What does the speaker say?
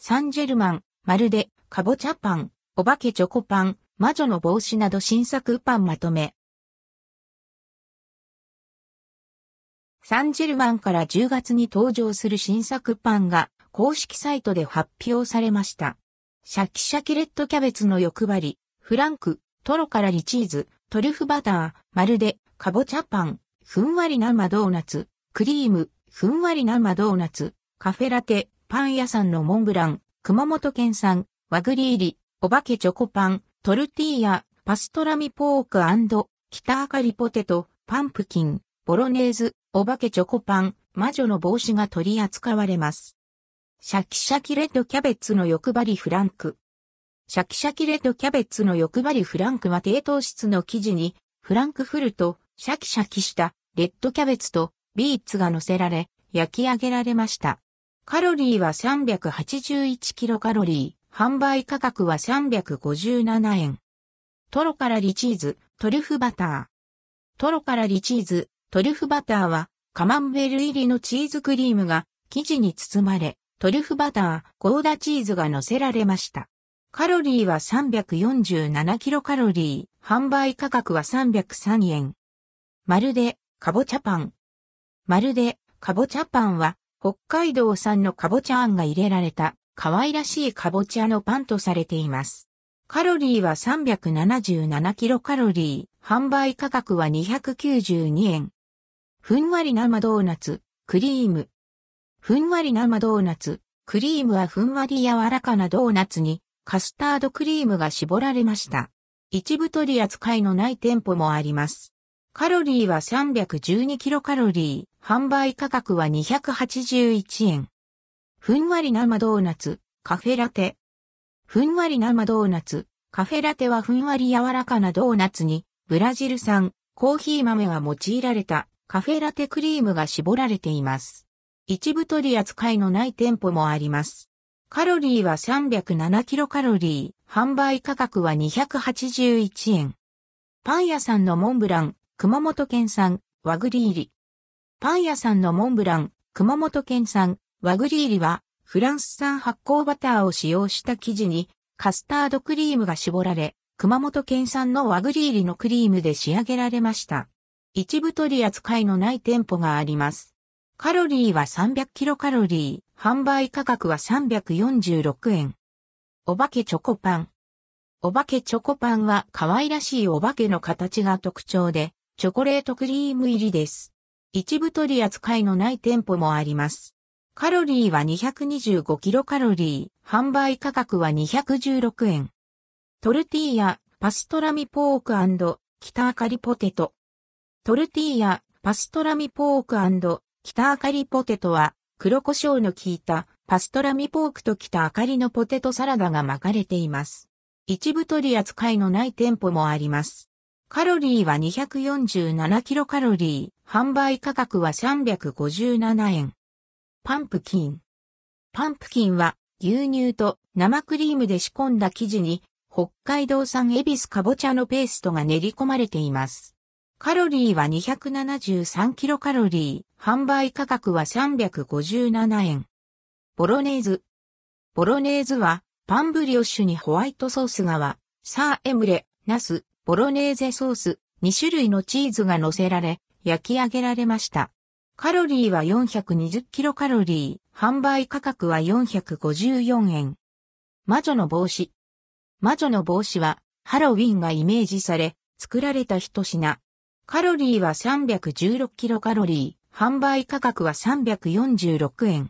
サンジェルマン、まるで、かぼちゃパン、お化けチョコパン、魔女の帽子など新作パンまとめ。サンジェルマンから10月に登場する新作パンが公式サイトで発表されました。シャキシャキレッドキャベツの欲張り、フランク、トロからリチーズ、トリュフバター、まるで、かぼちゃパン、ふんわり生ドーナツ、クリーム、ふんわり生ドーナツ、カフェラテ、パン屋さんのモンブラン、熊本県産、和栗入り、お化けチョコパン、トルティーヤ、パストラミポーク北あかりポテト、パンプキン、ボロネーズ、お化けチョコパン、魔女の帽子が取り扱われます。シャキシャキレッドキャベツの欲張りフランク。シャキシャキレッドキャベツの欲張りフランクは低糖質の生地に、フランクフルト、シャキシャキしたレッドキャベツとビーツが乗せられ、焼き上げられました。カロリーは381キロカロリー、販売価格は357円。トロからリチーズ、トリュフバター。トロからリチーズ、トリュフバターは、カマンベール入りのチーズクリームが生地に包まれ、トリュフバター、ゴーダチーズが乗せられました。カロリーは347キロカロリー、販売価格は303円。まるで、かぼちゃパン。まるで、かぼちゃパンは、北海道産のかぼちゃあんが入れられた、可愛らしいかぼちゃのパンとされています。カロリーは377キロカロリー、販売価格は292円。ふんわり生ドーナツ、クリーム。ふんわり生ドーナツ、クリームはふんわり柔らかなドーナツにカスタードクリームが絞られました。一部取り扱いのない店舗もあります。カロリーは312キロカロリー、販売価格は281円。ふんわり生ドーナツ、カフェラテ、ふんわり生ドーナツ。カフェラテはふんわり柔らかなドーナツに、ブラジル産、コーヒー豆が用いられた、カフェラテクリームが絞られています。一部取り扱いのない店舗もあります。カロリーは307キロカロリー、販売価格は281円。パン屋さんのモンブラン、熊本県産、和栗入り。パン屋さんのモンブラン、熊本県産、和栗入りは、フランス産発酵バターを使用した生地にカスタードクリームが絞られ、熊本県産の和栗入りのクリームで仕上げられました。一部取り扱いのない店舗があります。カロリーは300キロカロリー、販売価格は346円。お化けチョコパン。お化けチョコパンは可愛らしいお化けの形が特徴で、チョコレートクリーム入りです。一部取り扱いのない店舗もあります。カロリーは225キロカロリー、販売価格は216円。トルティーヤ、パストラミポーク北あかりポテト。トルティーヤ、パストラミポーク北あかりポテトは、黒胡椒の効いたパストラミポークと北あかりのポテトサラダが巻かれています。一部取り扱いのない店舗もあります。カロリーは247キロカロリー、販売価格は357円。パンプキン。パンプキンは牛乳と生クリームで仕込んだ生地に北海道産エビスかぼちゃのペーストが練り込まれています。カロリーは273キロカロリー、販売価格は357円。ボロネーズ。ボロネーズはパンブリオッシュにホワイトソース側、サーエムレ、ナス、ボロネーゼソース、2種類のチーズが乗せられ、焼き上げられました。カロリーは420キロカロリー、販売価格は454円。魔女の帽子。魔女の帽子は、ハロウィンがイメージされ、作られた一品。カロリーは316キロカロリー、販売価格は346円。